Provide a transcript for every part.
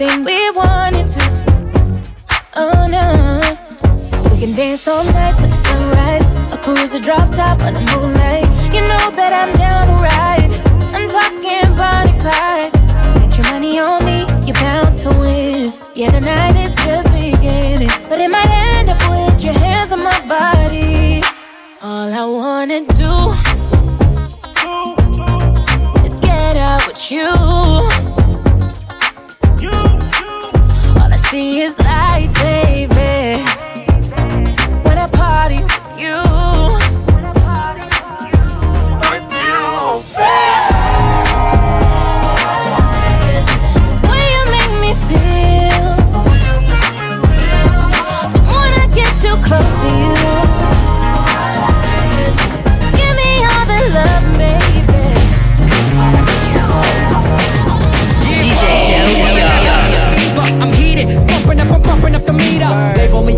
everything we wanted to. Oh no. We can dance all night till the sunrise. A cruise a drop top on the moonlight. You know that I'm down to ride. I'm talking Bonnie Clyde. Get your money on me, you're bound to win. Yeah, the night is just beginning, but it might end up with your hands on my body. All I wanna do is get out with you. See, it's light, baby. When I party with you.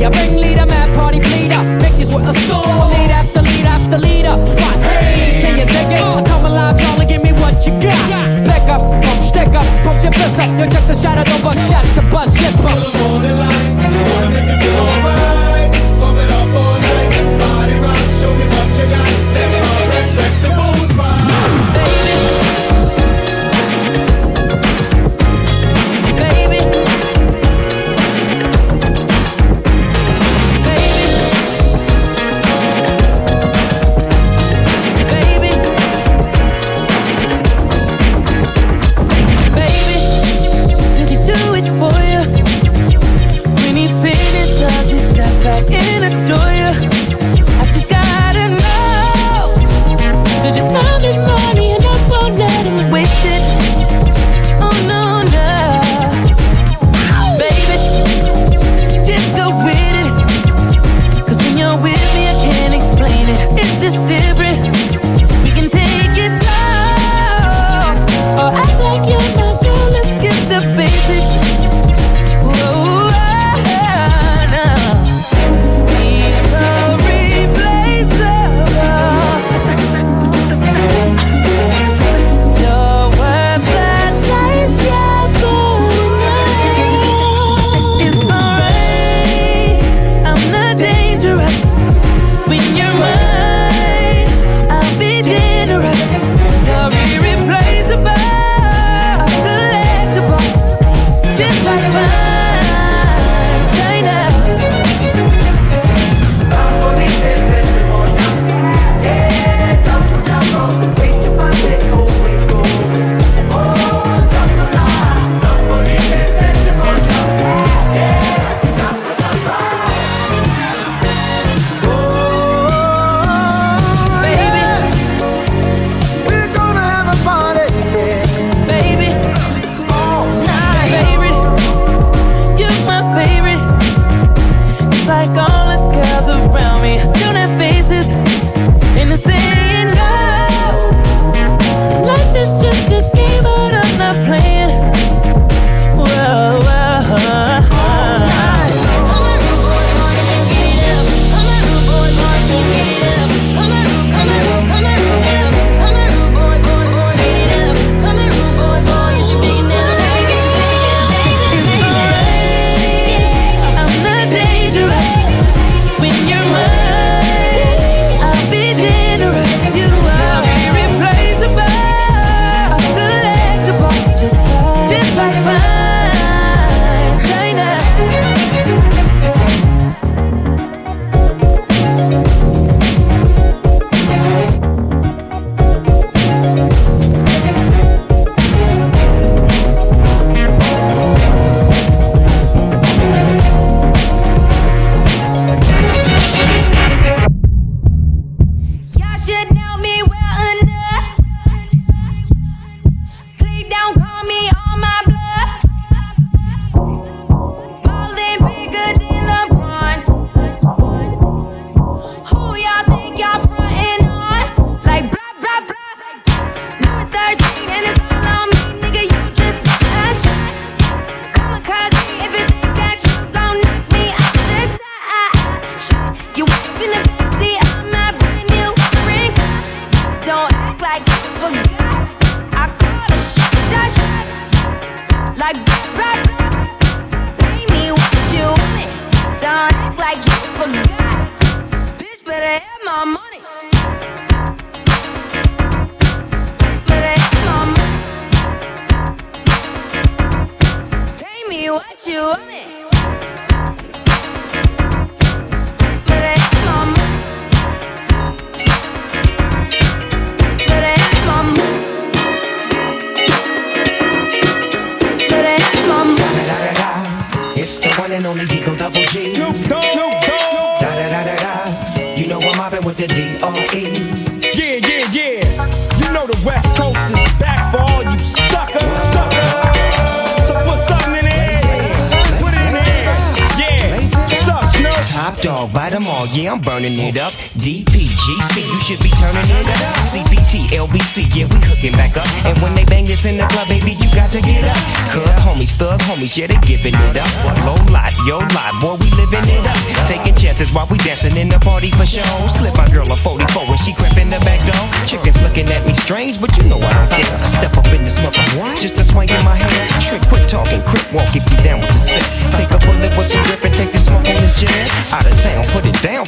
a ringleader, mad party bleeder. Make this with a storm. Lead after lead after leader. Spot. Hey, can you dig it? I come alive, y'all, and give me what you got. Back up, pump, stick up, pump your fist up. You check the shot, I don't buck shots, you bust your pumps.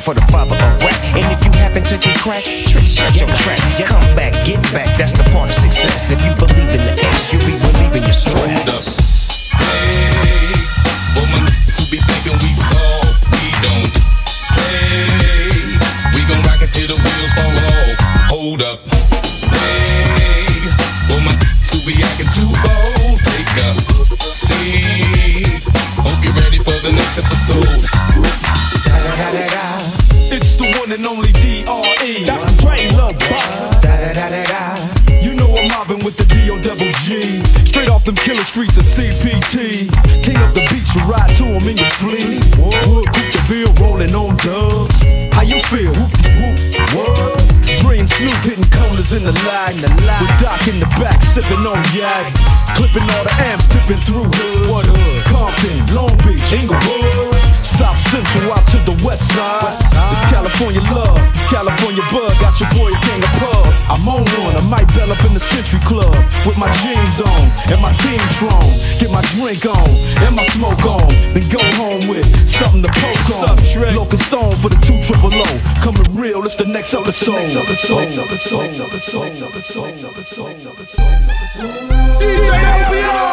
for the father of rap. And if you happen to get cracked, trick shot your track. Come back, get back, that's the part of success. If you believe and my team strong. Get my drink on and my smoke on, then go home with something to poke on. Local song for the two triple O. Coming real, it's the next episode. DJ No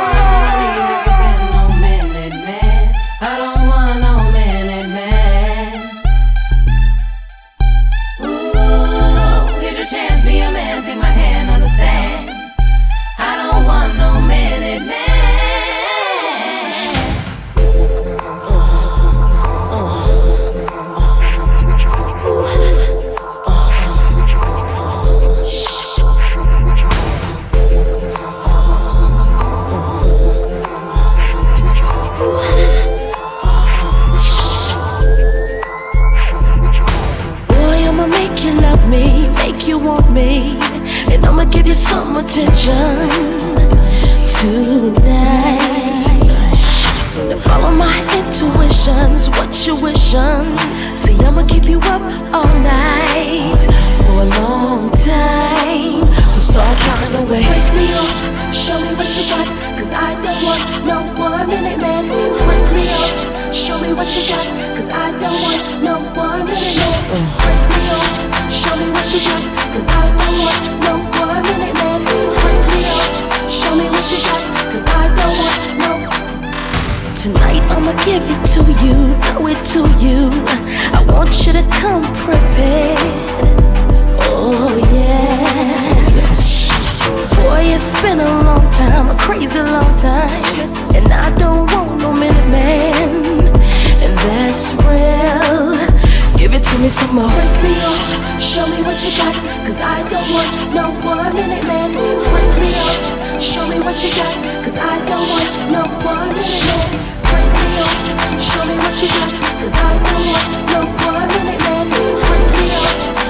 no one minute man. Wake me up, show me what you got. Cause I don't want no one minute man. Wake me up,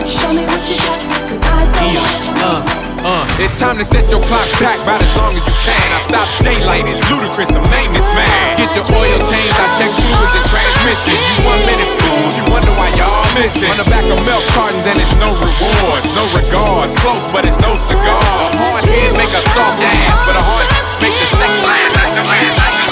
show me what you got. Cause I don't want no Uh, uh, it's time to set your clock back about as long as you can. I stop daylight, it's Ludacris, the maintenance man. Get your oil changed, I check fluids and transmission. You one minute fools, you wonder why y'all missing. On the back of milk cartons and it's no rewards, no regards. Close, but it's no cigar. A hard head make a soft ass, but a hard make the sex last. Like the last, like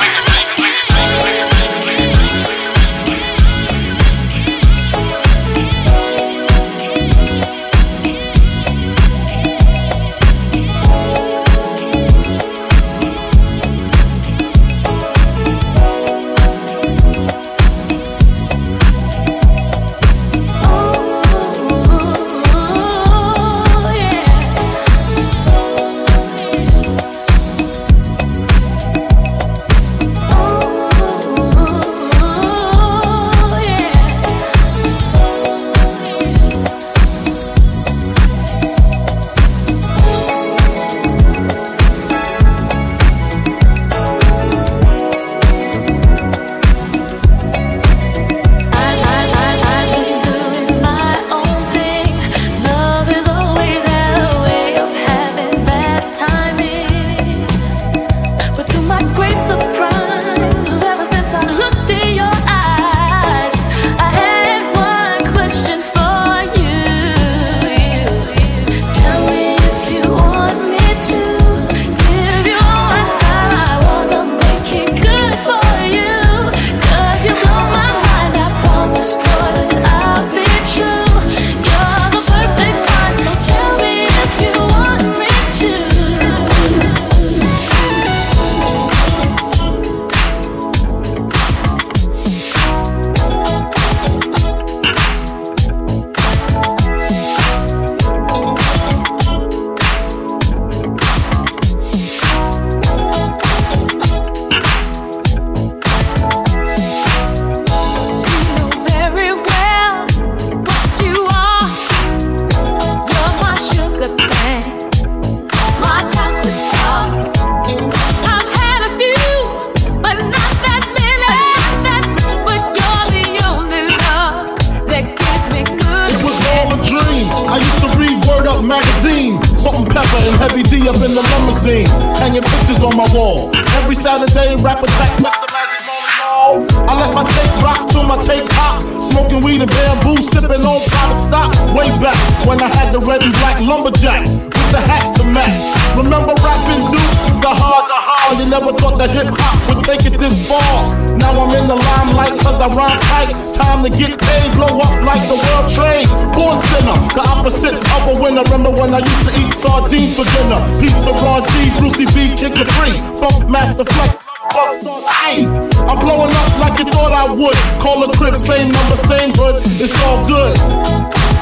I would. Call a crib, same number, same hood. It's all good.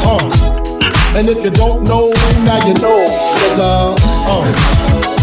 Uh. And if you don't know, now you know, nigga. Uh.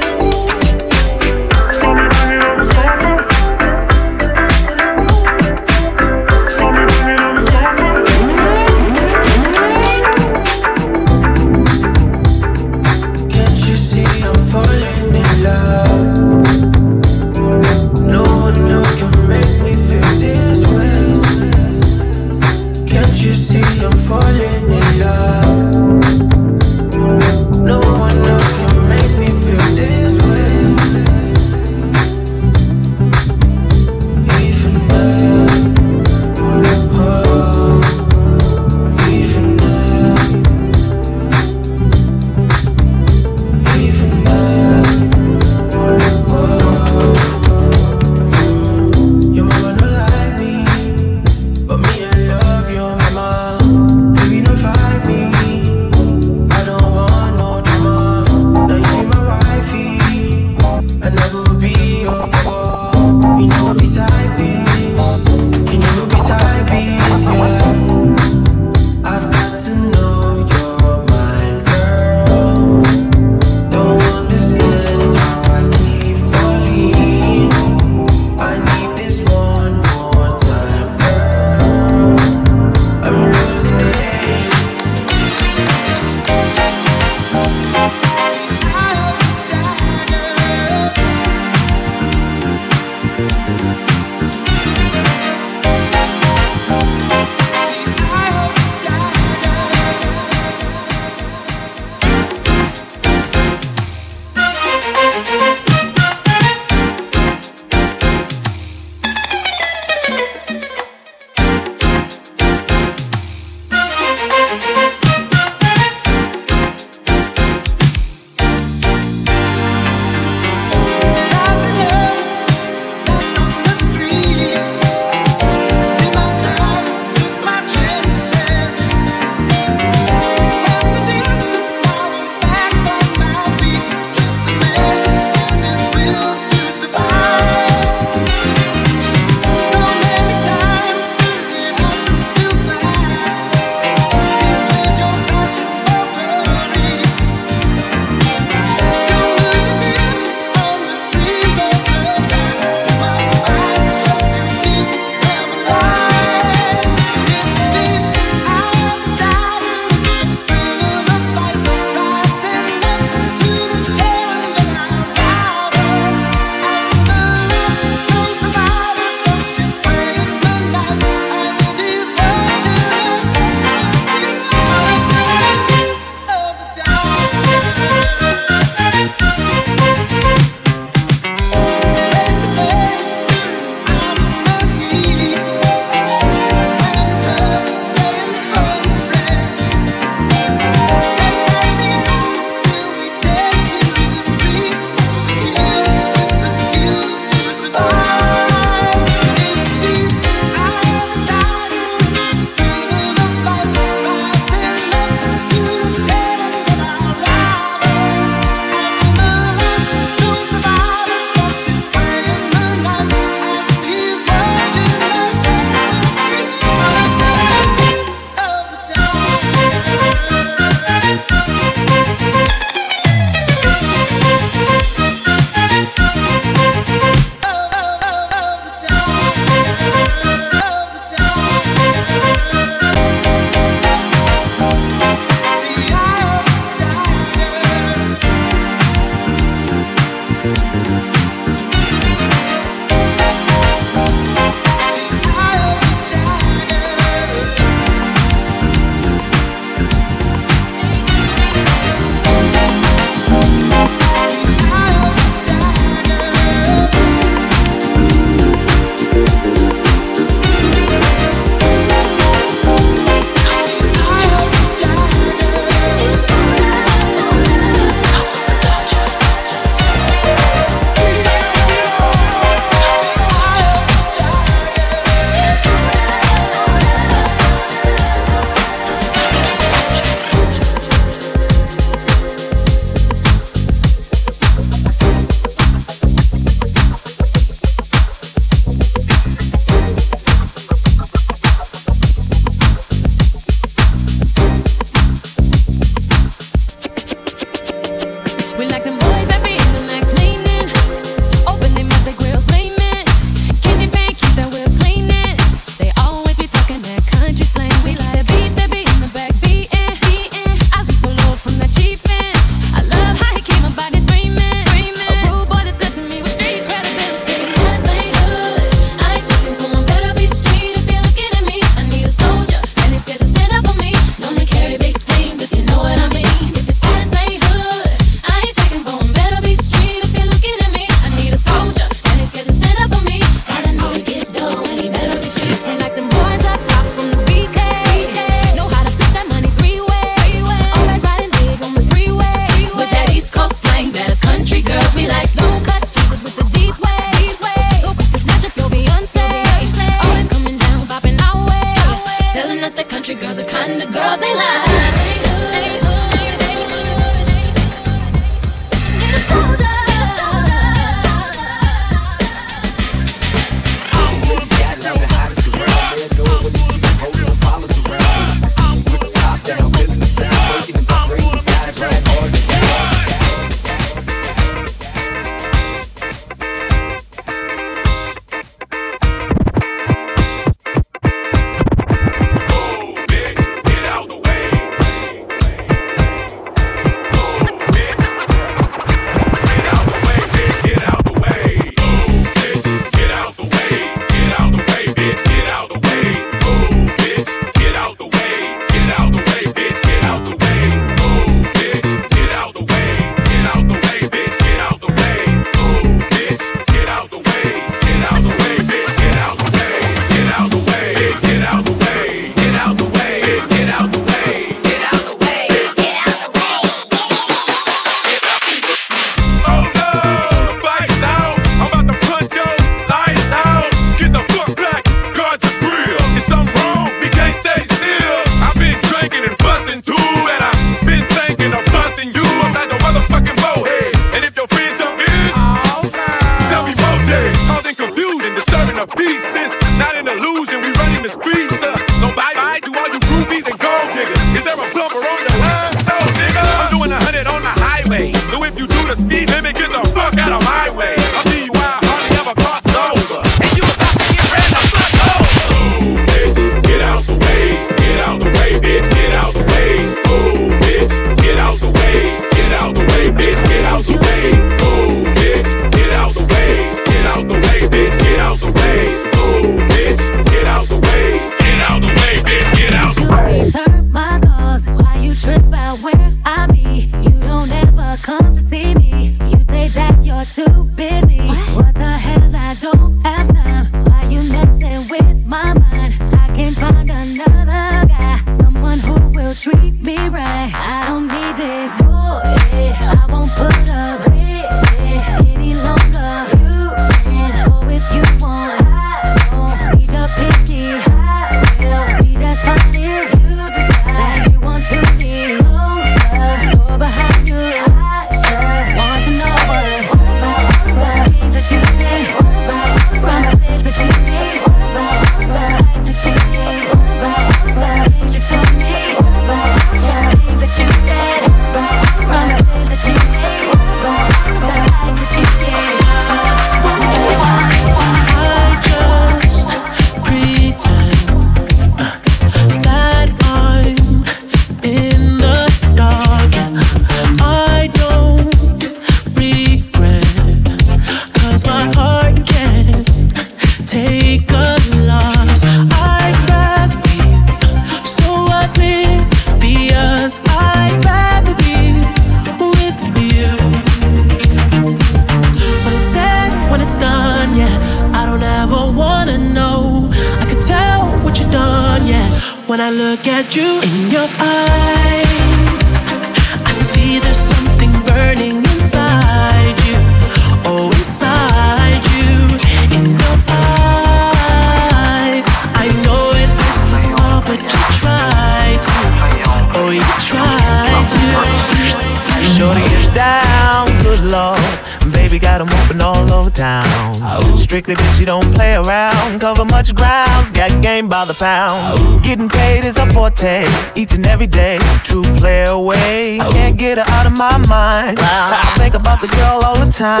Pound. Getting paid is a forte each and every day. True player away. Can't get her out of my mind. I think about the girl all the time.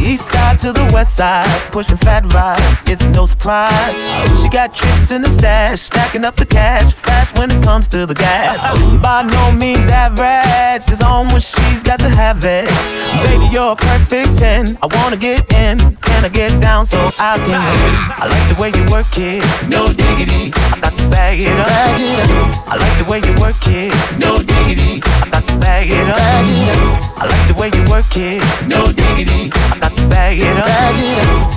East side to the west side, pushing fat vibes. It's no surprise. She got tricks in the stash, stacking up the cash fast when it comes to the gas. By no means average, it's on when she's got to have it. Baby, you're a perfect 10. I wanna get in, can I get down so I can? I like the way you work it, no diggity. I got to bag it up. I like the way you work it, no diggity. I got to bag it up. I like the way you work it, no diggity. I got to bag it up.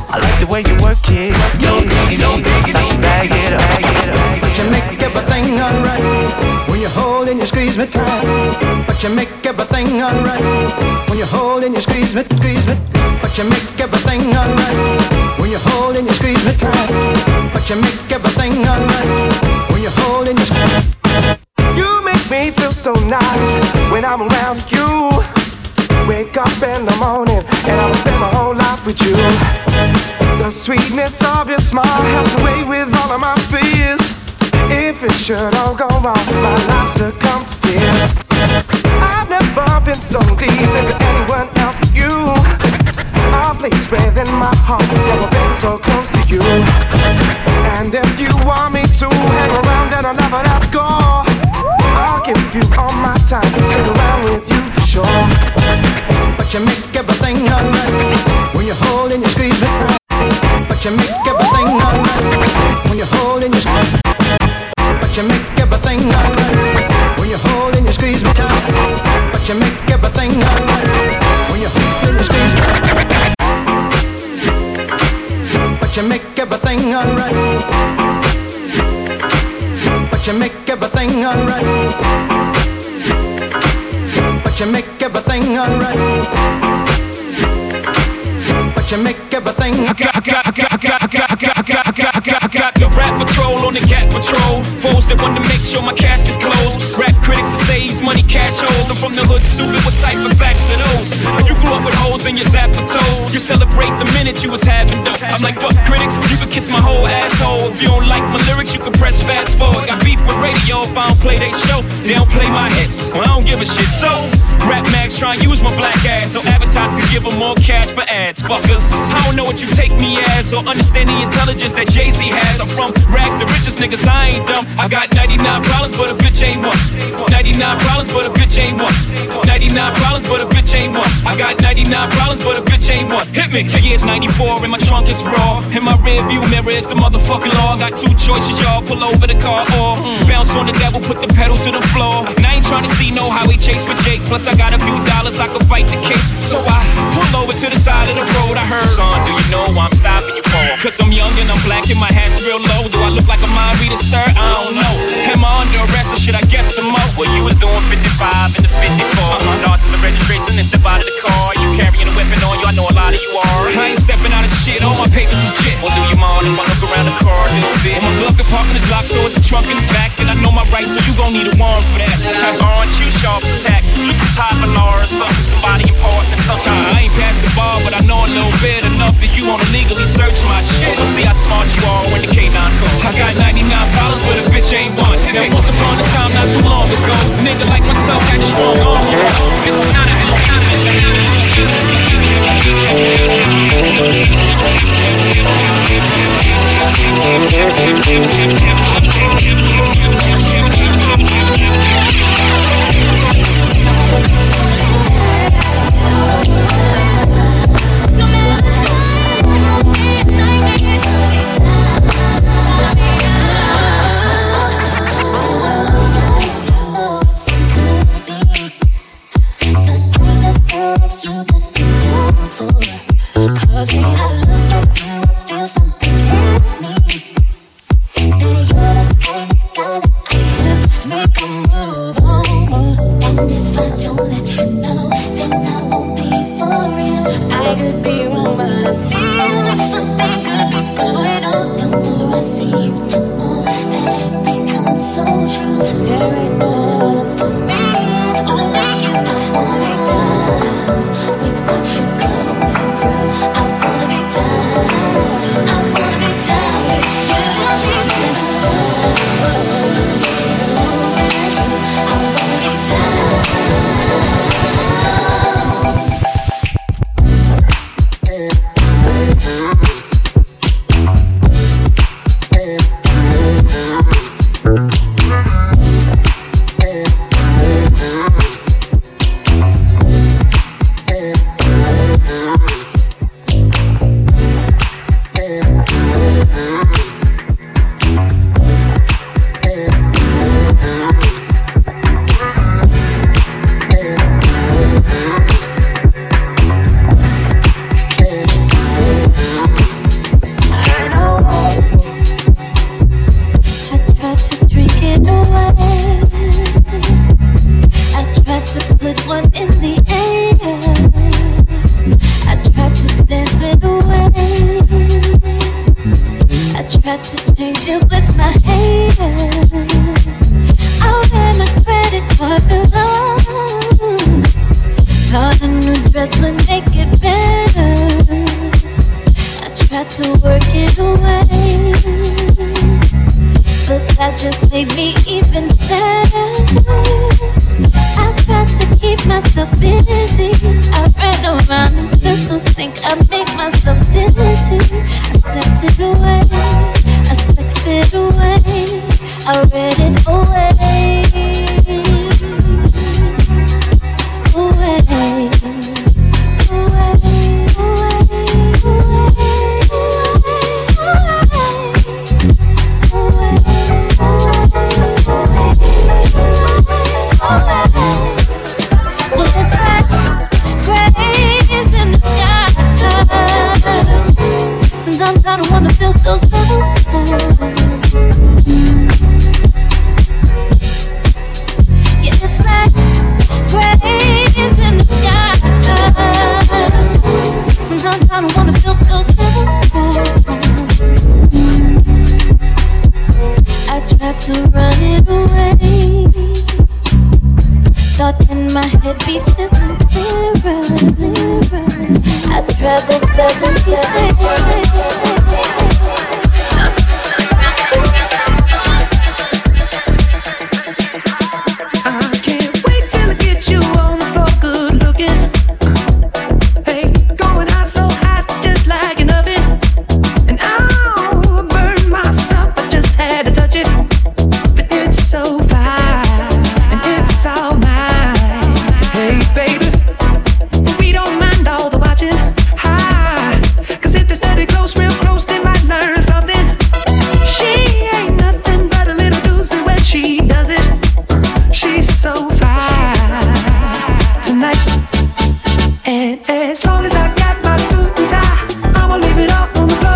I like the way you work it, no diggity. I got to bag it up. But you make everything alright when you hold and you squeeze me tight. But you make everything alright when you hold and you squeeze me, squeeze me. But you make everything alright when you hold and you squeeze me tight. But you make everything alright when you hold and you squeeze. Me. You make me feel so nice when I'm around you. Wake up in the morning with you. The sweetness of your smile helps away with all of my fears. If it should all go wrong, my life succumbs to tears. I've never been so deep into anyone else but you. A place within my heart, never been so close to you. And if you want me to hang around, then I'll never let go. I'll give you all my time, stick around with you for sure. But you make everything alright you hold and you squeeze me. But on the cat patrol. Fools that want to make sure my casket's closed. Rap critics to say money cash holes. I'm from the hood, stupid. What type of facts are those? You grew up with holes in your zapper toes. You celebrate the minute you was having dope. I'm like fuck critics, you could kiss my whole asshole. If you don't like my lyrics, you can press fast forward. Got beef with radio if I don't play they show. They don't play my hits. Well, I don't give a shit. So rap mags try and use my black ass so advertisers can give them more cash for ads. Fuckers, I don't know what you take me as or understand the intelligence that Jay Z has. I'm from rags, the richest niggas. I ain't dumb. I got 99 problems, but a bitch ain't one. 99 problems, but a bitch ain't one. 99 problems, but a bitch ain't one. I got 99 problems, but a bitch ain't one. Hit me. The year's 94 and my trunk is raw. In my rear view mirror is the motherfucking law. Got two choices, y'all. Pull over the car or bounce on the devil, put the pedal to the floor. And I ain't trying to see no highway chase with Jake. Plus, I got a few dollars, I could fight the case. So I pull over to the side of the road. I heard, son, do you know I'm stopping you for? Cause I'm young and I'm black and my hat's real low. Do I look like a mind reader, sir? I don't know. Trunk back. And I know my rights, so you gon' need a warrant for that. Aren't you sharp attack? You some type of or something, somebody important or something. I the bar, but I know a little bit enough that you wanna legally search my shit. We'll see how smart you are when the K9 comes. I got 99 problems, but a bitch ain't one. Now, once upon a time, not too long ago, nigga like myself had a strong arm. This is not a, this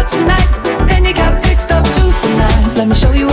tonight. And you got fixed up two lines. Let me show you.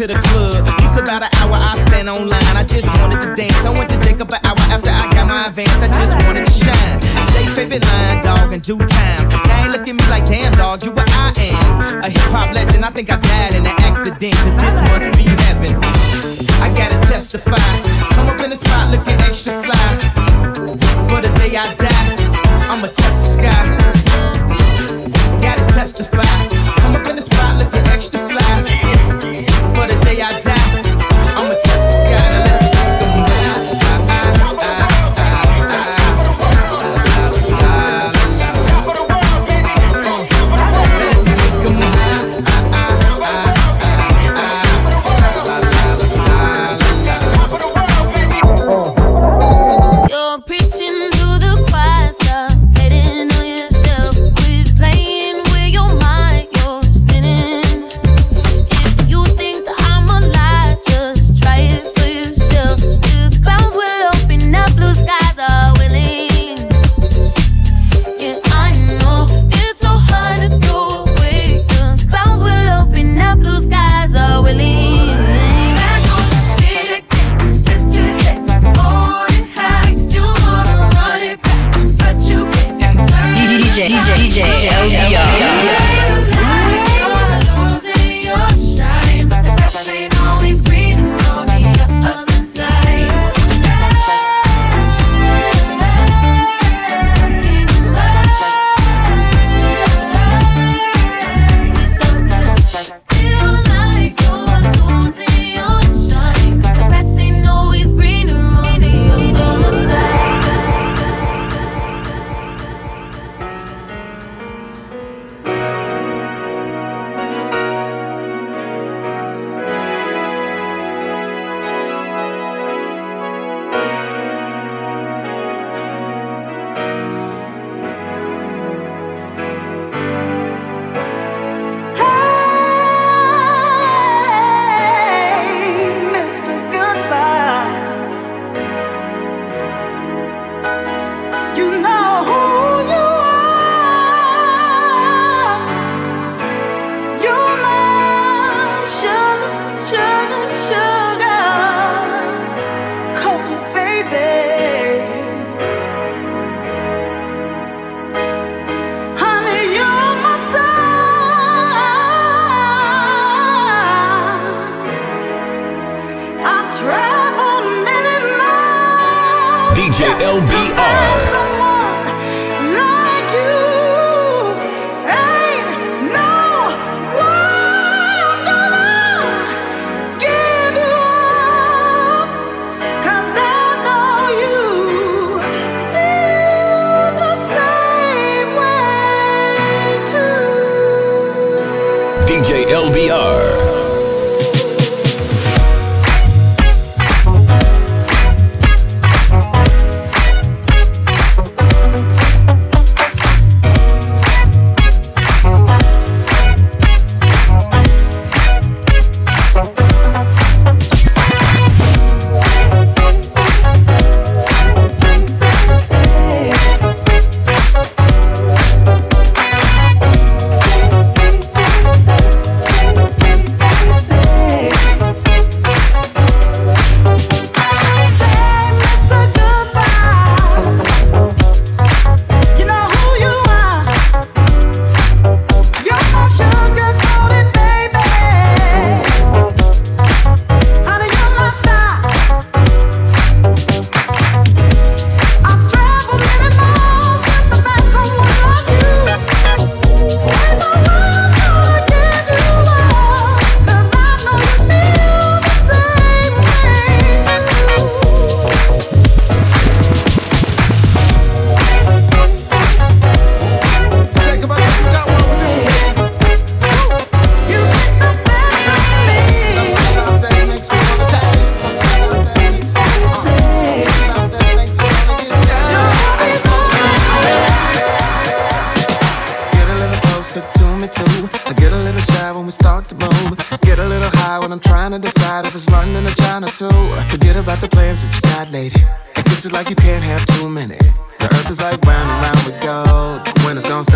to the club. It's about an hour, I stand online. I just wanted to dance. I went to Jacob an hour after I got my advance. I just wanted to shine. They favorite line, dog, in due time. They ain't look at me like, damn, dog, you what I am. A hip hop legend, I think I died in an accident. Cause this must be heaven. I gotta testify. Come up in the spot looking extra fly. For the day I die, I'ma test the sky. Gotta testify. Come up in the spot looking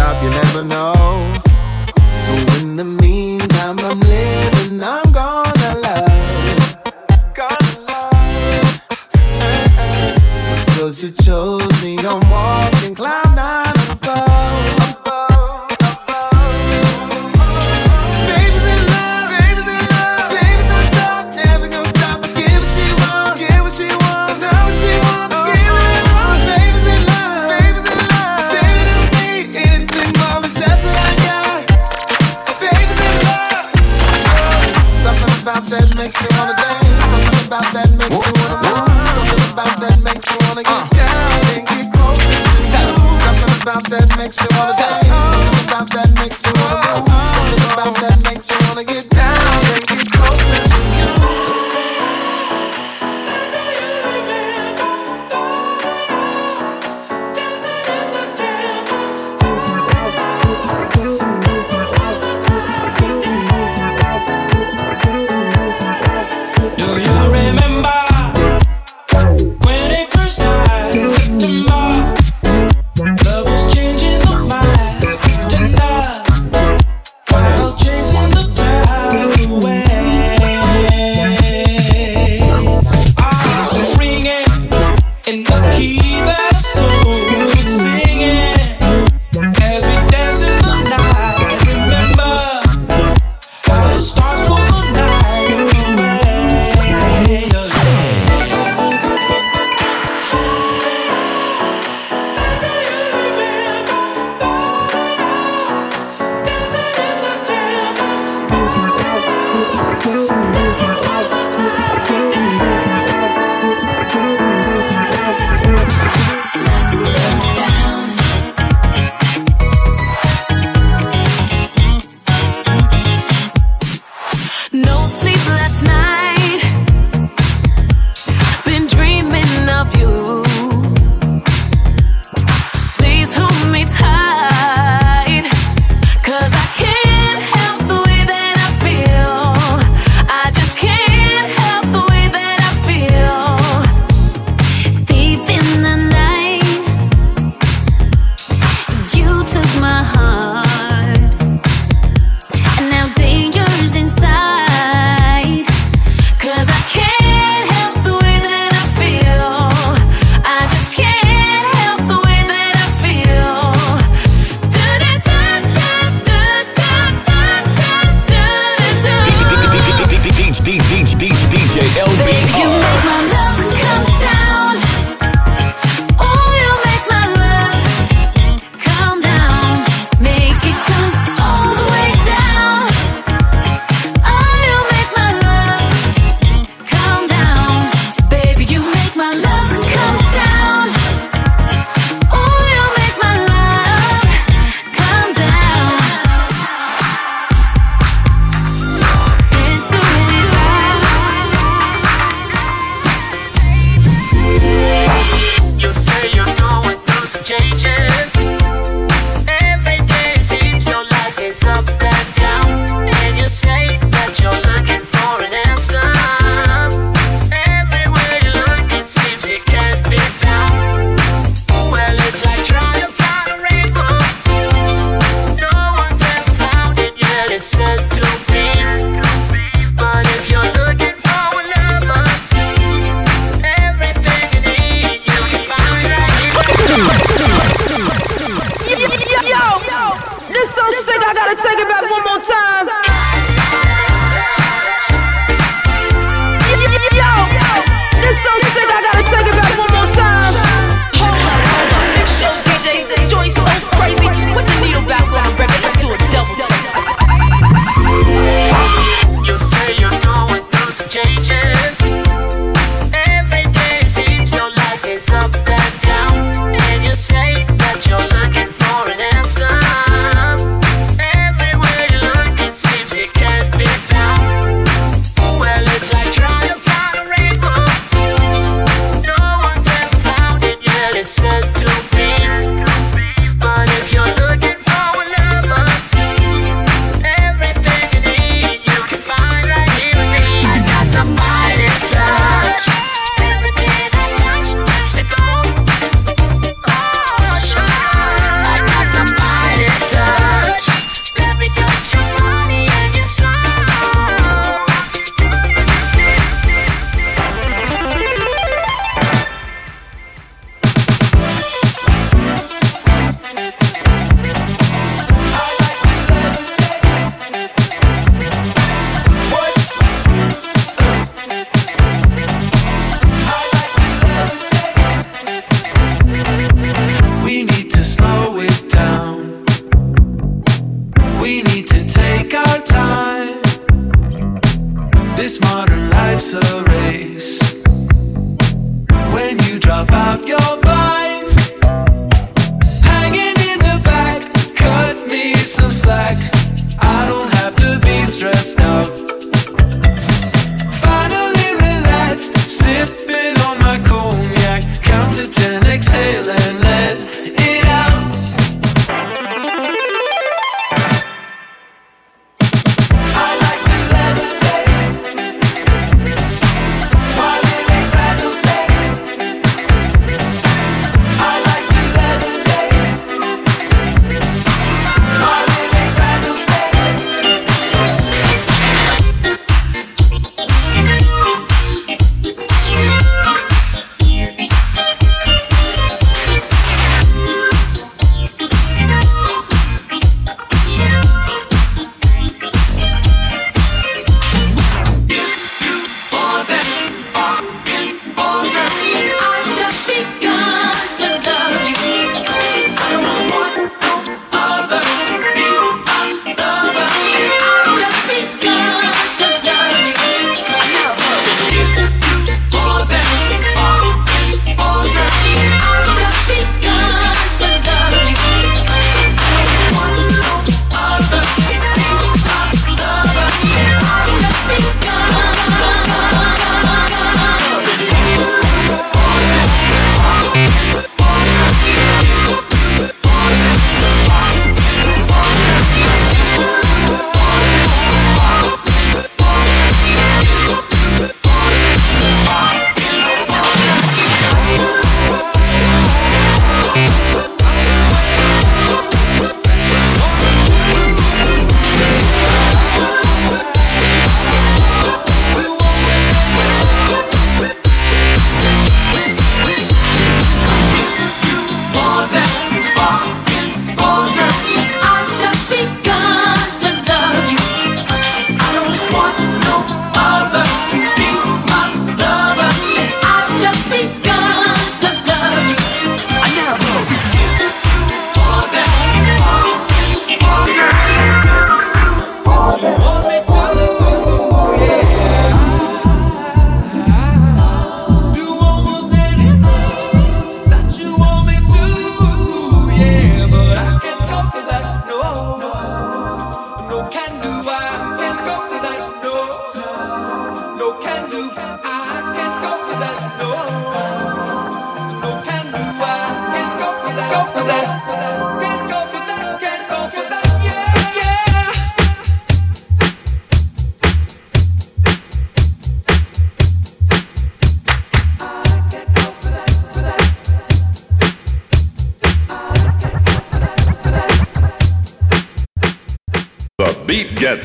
Stop, you never know. So in the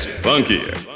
gets funkier.